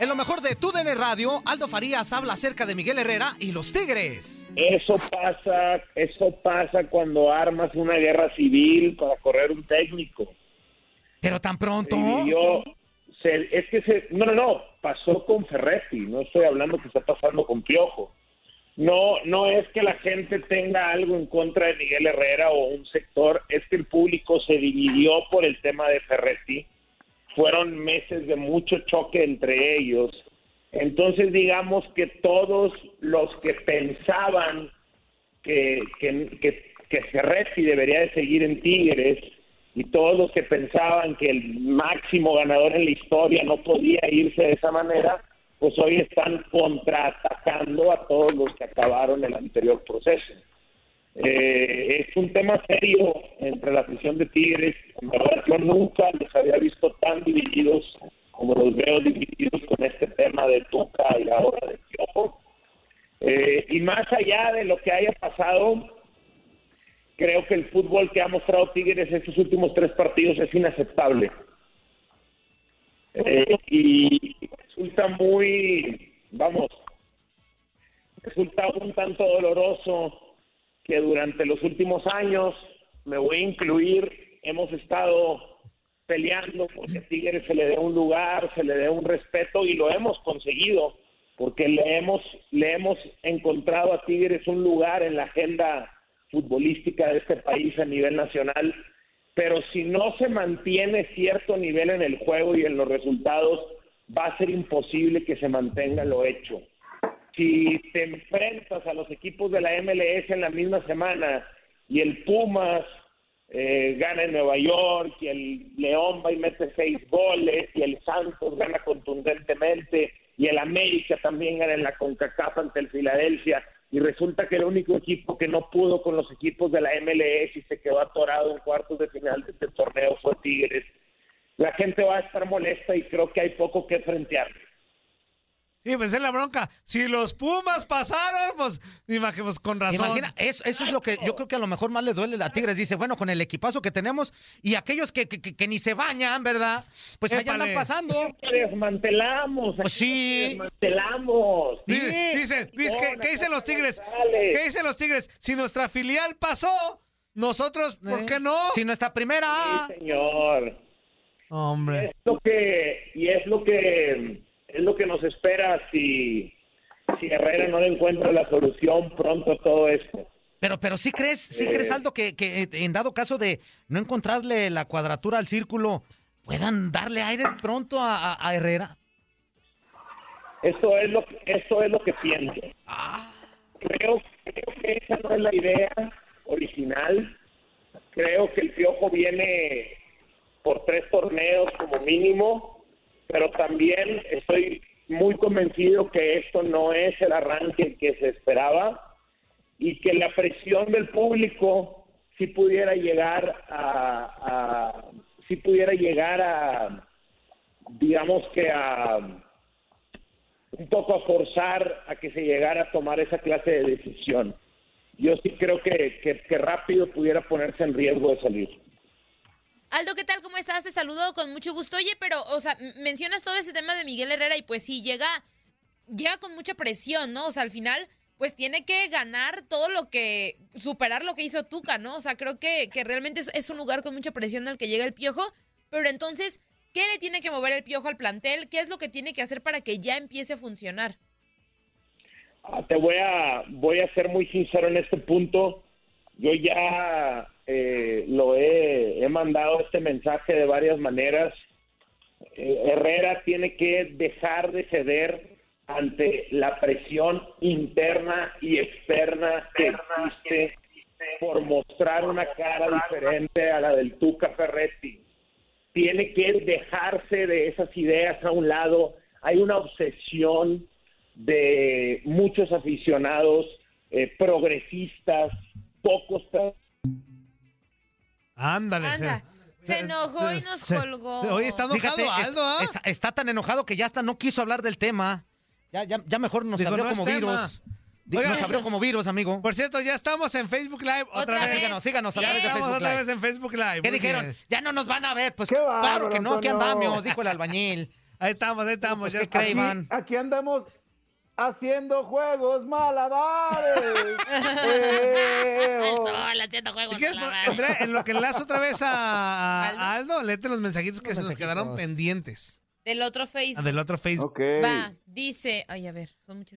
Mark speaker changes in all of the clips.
Speaker 1: En lo mejor de Tu DN Radio, Aldo Farías habla acerca de Miguel Herrera y los Tigres.
Speaker 2: Eso pasa, eso pasa cuando armas una guerra civil para correr un técnico.
Speaker 1: Pero tan pronto.
Speaker 2: Y yo, se- es que se, no, no, no, pasó con Ferretti, no estoy hablando que está pasando con Piojo. No, no es que la gente tenga algo en contra de Miguel Herrera o un sector, es que el público se dividió por el tema de Ferretti. Fueron meses de mucho choque entre ellos. Entonces digamos que todos los que pensaban que, que, debería de seguir en Tigres y todos los que pensaban que el máximo ganador en la historia no podía irse de esa manera, pues hoy están contraatacando a todos los que acabaron el anterior proceso. Eh, es un tema serio entre la afición de Tigres. En yo nunca les había visto tan divididos como los veo divididos con este tema de Tuca y ahora de Piojo. Eh, y más allá de lo que haya pasado, creo que el fútbol que ha mostrado Tigres estos últimos tres partidos es inaceptable. Eh, y resulta muy, vamos, resulta un tanto doloroso que durante los últimos años, me voy a incluir, hemos estado peleando porque a Tigres se le dé un lugar, se le dé un respeto y lo hemos conseguido porque le hemos, le hemos encontrado a Tigres un lugar en la agenda futbolística de este país a nivel nacional, pero si no se mantiene cierto nivel en el juego y en los resultados, va a ser imposible que se mantenga lo hecho. Si te enfrentas a los equipos de la MLS en la misma semana y el Pumas eh, gana en Nueva York y el León va y mete seis goles y el Santos gana contundentemente y el América también gana en la CONCACAF ante el Filadelfia y resulta que el único equipo que no pudo con los equipos de la MLS y se quedó atorado en cuartos de final de este torneo fue Tigres. La gente va a estar molesta y creo que hay poco que frentear.
Speaker 3: Sí, pues es la bronca. Si los Pumas pasaron, pues, imagínate, con razón.
Speaker 1: Imagina, eso, eso es lo que yo creo que a lo mejor más le duele a Tigres. Dice, bueno, con el equipazo que tenemos y aquellos que, que, que- que ni se bañan, ¿verdad? Pues allá andan pasando.
Speaker 2: Que desmantelamos.
Speaker 1: Pues sí.
Speaker 2: Desmantelamos.
Speaker 3: Di- Dicen, dice, ¿qué, qué dicen los Tigres? ¿Qué dicen los Tigres? Si nuestra filial pasó, nosotros, ¿por
Speaker 1: Eh,
Speaker 3: qué no?
Speaker 1: Si nuestra primera.
Speaker 2: Sí, señor.
Speaker 3: Hombre.
Speaker 2: Es lo que y es lo que es lo que nos espera si si Herrera no le encuentra la solución pronto a todo esto.
Speaker 1: Pero, pero sí crees, sí
Speaker 2: Eh.
Speaker 1: crees, Aldo, que, que eh, en dado caso de no encontrarle la cuadratura al círculo, puedan darle aire pronto a, a- a Herrera.
Speaker 2: Eso es lo que, eso es lo que pienso. Creo, creo que esa no es la idea original. Creo que el Piojo viene por tres torneos como mínimo, pero también estoy muy convencido que esto no es el arranque que se esperaba y que la presión del público sí pudiera llegar a, sí pudiera llegar a digamos que a un poco a forzar a que se llegara a tomar esa clase de decisión. Yo sí creo que, que, que rápido pudiera ponerse en riesgo de salir.
Speaker 4: Aldo, ¿qué tal? Te saludo con mucho gusto. Oye, pero, o sea, mencionas todo ese tema de Miguel Herrera y pues sí, llega, llega con mucha presión, ¿no? O sea, al final, pues tiene que ganar todo lo que, superar lo que hizo Tuca, ¿no? O sea, creo que, que realmente es, es un lugar con mucha presión al que llega el Piojo, pero entonces, ¿qué le tiene que mover el Piojo al plantel? ¿Qué es lo que tiene que hacer para que ya empiece a funcionar?
Speaker 2: Ah, Te voy a, voy a ser muy sincero en este punto. Yo ya eh, lo he, mandado este mensaje de varias maneras. Eh, Herrera tiene que dejar de ceder ante la presión interna y externa que existe por mostrar una cara diferente a la del Tuca Ferretti. Tiene que dejarse de esas ideas a un lado. Hay una obsesión de muchos aficionados eh, progresistas, pocos
Speaker 3: Ándale.
Speaker 4: Anda, se enojó y nos colgó.
Speaker 3: Oye, está enojado
Speaker 1: Fíjate,
Speaker 3: Aldo, ¿ah?
Speaker 1: está, está tan enojado que ya hasta no quiso hablar del tema. Ya, ya, ya mejor nos
Speaker 3: Digo,
Speaker 1: abrió
Speaker 3: no es
Speaker 1: como
Speaker 3: tema.
Speaker 1: virus. Di-. Nos abrió como virus, amigo.
Speaker 3: Por cierto, ya estamos en Facebook Live otra,
Speaker 4: Otra
Speaker 3: vez.
Speaker 4: vez.
Speaker 1: Síganos, síganos a través de
Speaker 4: Bien.
Speaker 3: Estamos
Speaker 1: Facebook
Speaker 3: otra
Speaker 1: Live.
Speaker 3: vez en Facebook Live.
Speaker 1: ¿Qué
Speaker 3: muy
Speaker 1: dijeron?
Speaker 3: bien.
Speaker 1: Ya no nos van a ver. Pues
Speaker 5: Qué bárbaro,
Speaker 1: claro que no, aquí
Speaker 5: Antonio.
Speaker 1: andamos, dijo el albañil.
Speaker 3: Ahí estamos, ahí estamos.
Speaker 1: Pues,
Speaker 3: ya
Speaker 1: ¿qué
Speaker 3: estamos.
Speaker 1: cree, Iván?
Speaker 5: Aquí andamos haciendo juegos malabares.
Speaker 4: Sol, haciendo juegos.
Speaker 3: ¿Y qué es,
Speaker 4: malabares.
Speaker 3: Andrea, en lo que enlazo otra vez a, a
Speaker 4: ¿Aldo?
Speaker 3: Aldo, léete los mensajitos que
Speaker 1: Los
Speaker 3: se nos quedaron pendientes.
Speaker 4: Del otro
Speaker 3: Ah,
Speaker 4: Facebook.
Speaker 3: Del otro Facebook.
Speaker 5: Ok.
Speaker 4: Va, dice, ay, a ver, son muchas.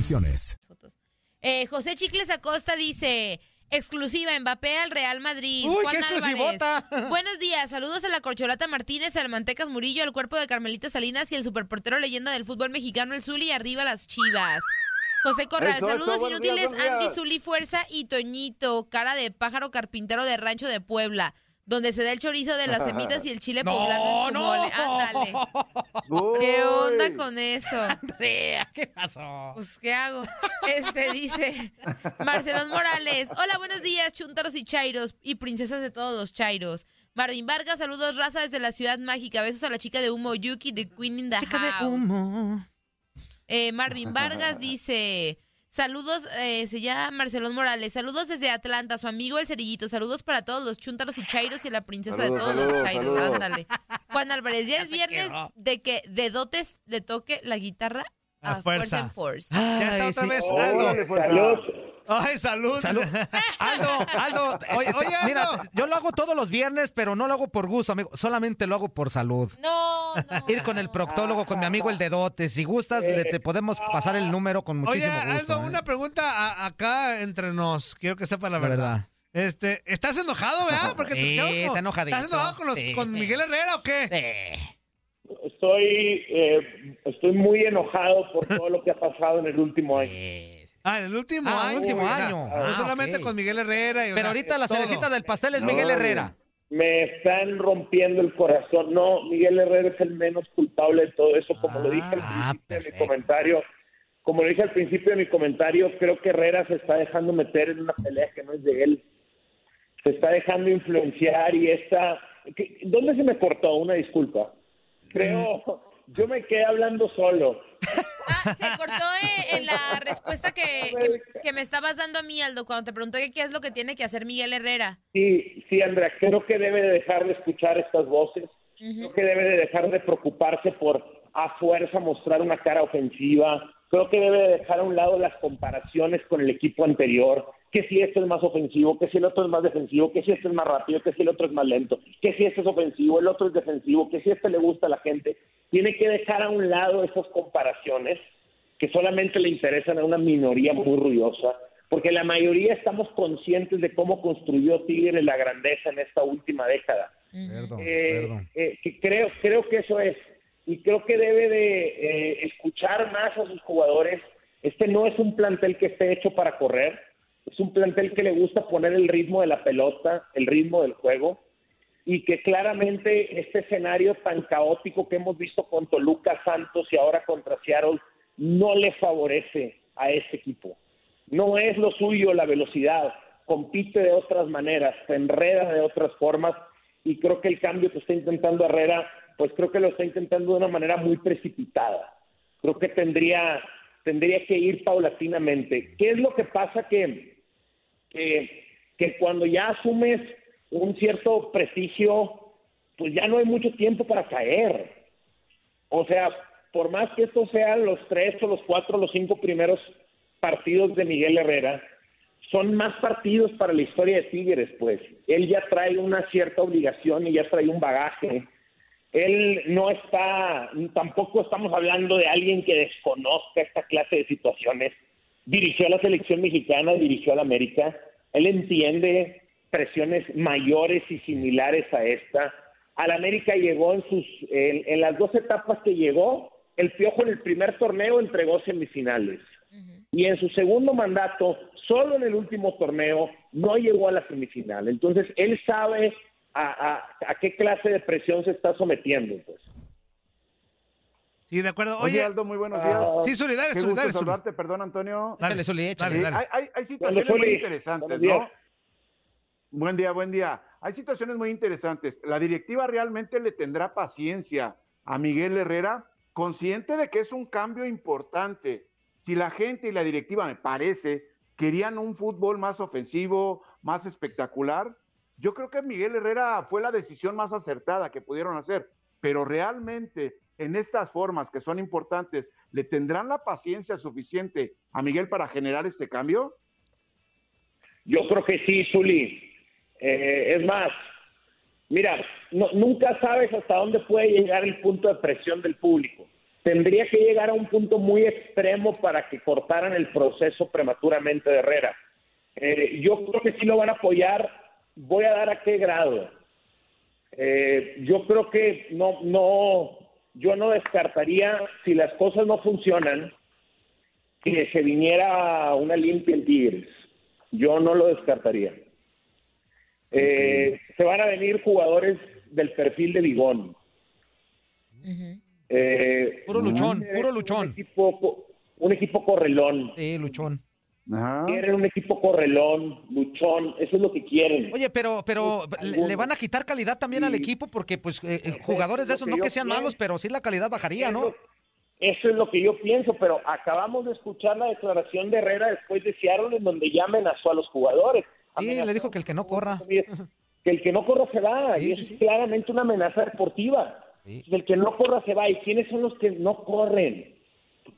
Speaker 4: Eh, José Chicles Acosta dice, exclusiva, Mbappé al Real Madrid.
Speaker 1: Uy,
Speaker 4: Juan
Speaker 1: qué exclusivota.
Speaker 4: Buenos días, saludos a la Corcholata Martínez, al Mantecas Murillo, al cuerpo de Carmelita Salinas y el superportero leyenda del fútbol mexicano, el Zuli, y arriba las chivas. José Corral,
Speaker 5: Eso,
Speaker 4: saludos
Speaker 5: buenos días,
Speaker 4: inútiles,
Speaker 5: buenos días.
Speaker 4: Andy Zuli Fuerza y Toñito, cara de pájaro carpintero de rancho de Puebla, donde se da el chorizo de las semitas y el chile poblano en su
Speaker 1: no,
Speaker 4: mole. Ándale.
Speaker 5: Uy.
Speaker 4: ¿Qué onda con eso?
Speaker 1: Andrea, ¿qué pasó?
Speaker 4: Pues, ¿qué hago? Este dice Marcelón Morales. Hola, buenos días, chuntaros y chairos y princesas de todos los chairos. Marvin Vargas, saludos, raza desde la ciudad mágica. Besos a la chica de humo, Yuki, de Queen in the
Speaker 1: Chica de
Speaker 4: house.
Speaker 1: humo.
Speaker 4: Eh, Marvin Vargas dice. Saludos, eh, se llama Marcelón Morales. Saludos desde Atlanta, su amigo el cerillito. Saludos para todos los chuntaros y chairos y la princesa
Speaker 5: Saludos,
Speaker 4: de todos los chairos.
Speaker 5: saludos.
Speaker 4: Ándale. Juan Álvarez, ya es viernes de que de dotes le toque la guitarra
Speaker 3: A
Speaker 4: a,
Speaker 3: fuerza.
Speaker 4: Fuerza en Force.
Speaker 3: Ya está otra
Speaker 1: sí.
Speaker 3: vez Aldo.
Speaker 5: fuerza.
Speaker 3: Ay, salud.
Speaker 1: Salud. Aldo, Aldo.
Speaker 3: Oye,
Speaker 1: este,
Speaker 3: oye, Aldo.
Speaker 1: Mira, yo lo hago todos los viernes, pero no lo hago por gusto, amigo. Solamente lo hago por salud.
Speaker 4: No, no.
Speaker 1: Ir con el proctólogo, con mi amigo el dedote. Si gustas, le- te podemos pasar el número con
Speaker 3: Oye,
Speaker 1: muchísimo gusto.
Speaker 3: Aldo,
Speaker 1: ¿eh?
Speaker 3: una pregunta a- acá entre nos. Quiero que sepa la
Speaker 1: La
Speaker 3: verdad.
Speaker 1: verdad.
Speaker 3: Este, ¿estás enojado, verdad? Porque te
Speaker 1: Sí,
Speaker 3: como-
Speaker 1: está enojadito.
Speaker 3: ¿Estás enojado con, los-
Speaker 1: Sí.
Speaker 3: con Miguel Herrera o qué?
Speaker 1: Eh,
Speaker 2: Estoy, eh, estoy muy enojado por todo lo que ha pasado en el último año.
Speaker 3: Ah, en el último
Speaker 1: Ah,
Speaker 3: año.
Speaker 1: último
Speaker 3: o
Speaker 1: año.
Speaker 3: No
Speaker 1: Ah,
Speaker 3: solamente
Speaker 1: ok.
Speaker 3: con Miguel Herrera. y, o
Speaker 1: Pero
Speaker 3: sea,
Speaker 1: ahorita la
Speaker 3: todo.
Speaker 1: cerecita del pastel es
Speaker 5: No,
Speaker 1: Miguel. Herrera.
Speaker 2: Me están rompiendo el corazón. No, Miguel Herrera es el menos culpable de todo eso, como lo dije al
Speaker 1: Ah,
Speaker 2: principio de mi comentario. Como lo dije al principio de mi comentario, creo que Herrera se está dejando meter en una pelea que no es de él. Se está dejando influenciar y está... ¿Qué- ¿Dónde se me cortó? Una disculpa. Creo... Yo me quedé hablando solo.
Speaker 4: Ah, se cortó eh, en la respuesta que, que, que me estabas dando a mí, Aldo, cuando te pregunté qué es lo que tiene que hacer Miguel Herrera.
Speaker 2: Sí, sí, Andrea, creo que debe de dejar de escuchar estas voces. Creo que debe de dejar de preocuparse por a fuerza mostrar una cara ofensiva. Creo que debe de dejar a un lado las comparaciones con el equipo anterior. Que si esto es más ofensivo, que si el otro es más defensivo, que si este es más rápido, que si el otro es más lento, que si este es ofensivo, el otro es defensivo, que si este le gusta a la gente. Tiene que dejar a un lado esas comparaciones que solamente le interesan a una minoría muy ruidosa, porque la mayoría estamos conscientes de cómo construyó Tigre la grandeza en esta última década.
Speaker 1: Perdón,
Speaker 2: Eh,
Speaker 1: perdón.
Speaker 2: eh, que creo, creo que eso es. Y creo que debe de eh, escuchar más a sus jugadores. Este no es un plantel que esté hecho para correr. Un plantel que le gusta poner el ritmo de la pelota, el ritmo del juego. Y que claramente este escenario tan caótico que hemos visto con Toluca, Santos y ahora contra Seattle no le favorece a este equipo. No es lo suyo la velocidad. Compite de otras maneras, se enreda de otras formas y creo que el cambio que está intentando Herrera, pues creo que lo está intentando de una manera muy precipitada. Creo que tendría, tendría que ir paulatinamente. ¿Qué es lo que pasa que, que, cuando ya asumes un cierto prestigio, pues ya no hay mucho tiempo para caer? O sea, por más que estos sean los tres o los cuatro o los cinco primeros partidos de Miguel Herrera, son más partidos para la historia de Tigres, pues. Él ya trae una cierta obligación y ya trae un bagaje. Él no está, tampoco estamos hablando de alguien que desconozca esta clase de situaciones. Dirigió a la selección mexicana, dirigió a la América. Él entiende presiones mayores y similares a esta. Al América llegó en sus, en, en las dos etapas que llegó, el Piojo en el primer torneo entregó semifinales y en su segundo mandato, solo en el último torneo, no llegó a la semifinal. Entonces, él sabe a, a- a qué clase de presión se está sometiendo. Pues.
Speaker 3: Sí, de acuerdo.
Speaker 5: Oye,
Speaker 3: Oye,
Speaker 5: Aldo, muy buenos días.
Speaker 3: sí, Zuli, dale,
Speaker 5: Qué gusto saludarte, perdón, Antonio.
Speaker 3: Dale,
Speaker 1: échale.
Speaker 3: dale.
Speaker 5: hay, hay- hay situaciones muy interesantes,
Speaker 2: Buenos días.
Speaker 5: ¿no? Buen día, buen día. Hay situaciones muy interesantes. La directiva realmente le tendrá paciencia a Miguel Herrera, consciente de que es un cambio importante. Si la gente y la directiva, me parece, querían un fútbol más ofensivo, más espectacular, yo creo que Miguel Herrera fue la decisión más acertada que pudieron hacer. Pero realmente, en estas formas que son importantes, ¿le tendrán la paciencia suficiente a Miguel para generar este cambio?
Speaker 2: Yo creo que sí, Zuli. Eh, es más, mira, nunca sabes hasta dónde puede llegar el punto de presión del público. Tendría que llegar a un punto muy extremo para que cortaran el proceso prematuramente de Herrera. Eh, yo creo que sí lo van a apoyar. Voy a dar a qué grado. Eh, yo creo que no, no, yo no descartaría si las cosas no funcionan que se viniera una limpia en Tigres. Yo no lo descartaría. Eh, se van a venir jugadores del perfil de Bigón. Eh,
Speaker 1: Puro luchón, puro
Speaker 2: Un
Speaker 1: luchón.
Speaker 2: equipo, co- un equipo correlón.
Speaker 1: Sí, luchón.
Speaker 5: Ajá.
Speaker 2: Quieren un equipo correlón, luchón. Eso es lo que quieren.
Speaker 1: Oye, pero, pero
Speaker 2: Sí,
Speaker 1: le,
Speaker 2: algunos.
Speaker 1: le van a quitar calidad también al equipo porque, pues, eh, eh, jugadores de esos, no que sean
Speaker 2: pienso.
Speaker 1: malos, pero sí la calidad bajaría, ¿no?
Speaker 2: Eso, es lo que yo pienso, pero acabamos de escuchar la declaración de Herrera después de Seattle en donde ya amenazó a los jugadores.
Speaker 1: Sí,
Speaker 2: Amenazó
Speaker 1: le dijo que el que no corra.
Speaker 2: Que el que no corra se va,
Speaker 1: Sí,
Speaker 2: y eso
Speaker 1: sí.
Speaker 2: es claramente una amenaza deportiva.
Speaker 1: Sí.
Speaker 2: El que no corra se va. ¿Y quiénes son los que no corren?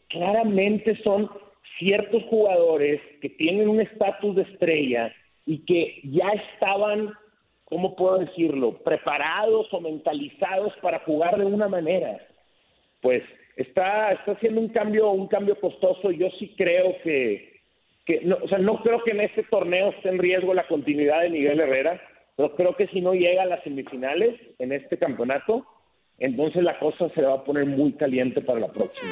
Speaker 2: Claramente son ciertos jugadores que tienen un estatus de estrella y que ya estaban, ¿cómo puedo decirlo?, preparados o mentalizados para jugar de una manera. Pues está, está haciendo un cambio, un cambio costoso. Yo sí creo que, que no, o sea, no creo que en este torneo esté en riesgo la continuidad de Miguel Herrera, pero creo que si no llega a las semifinales en este campeonato, entonces la cosa se va a poner muy caliente para la próxima.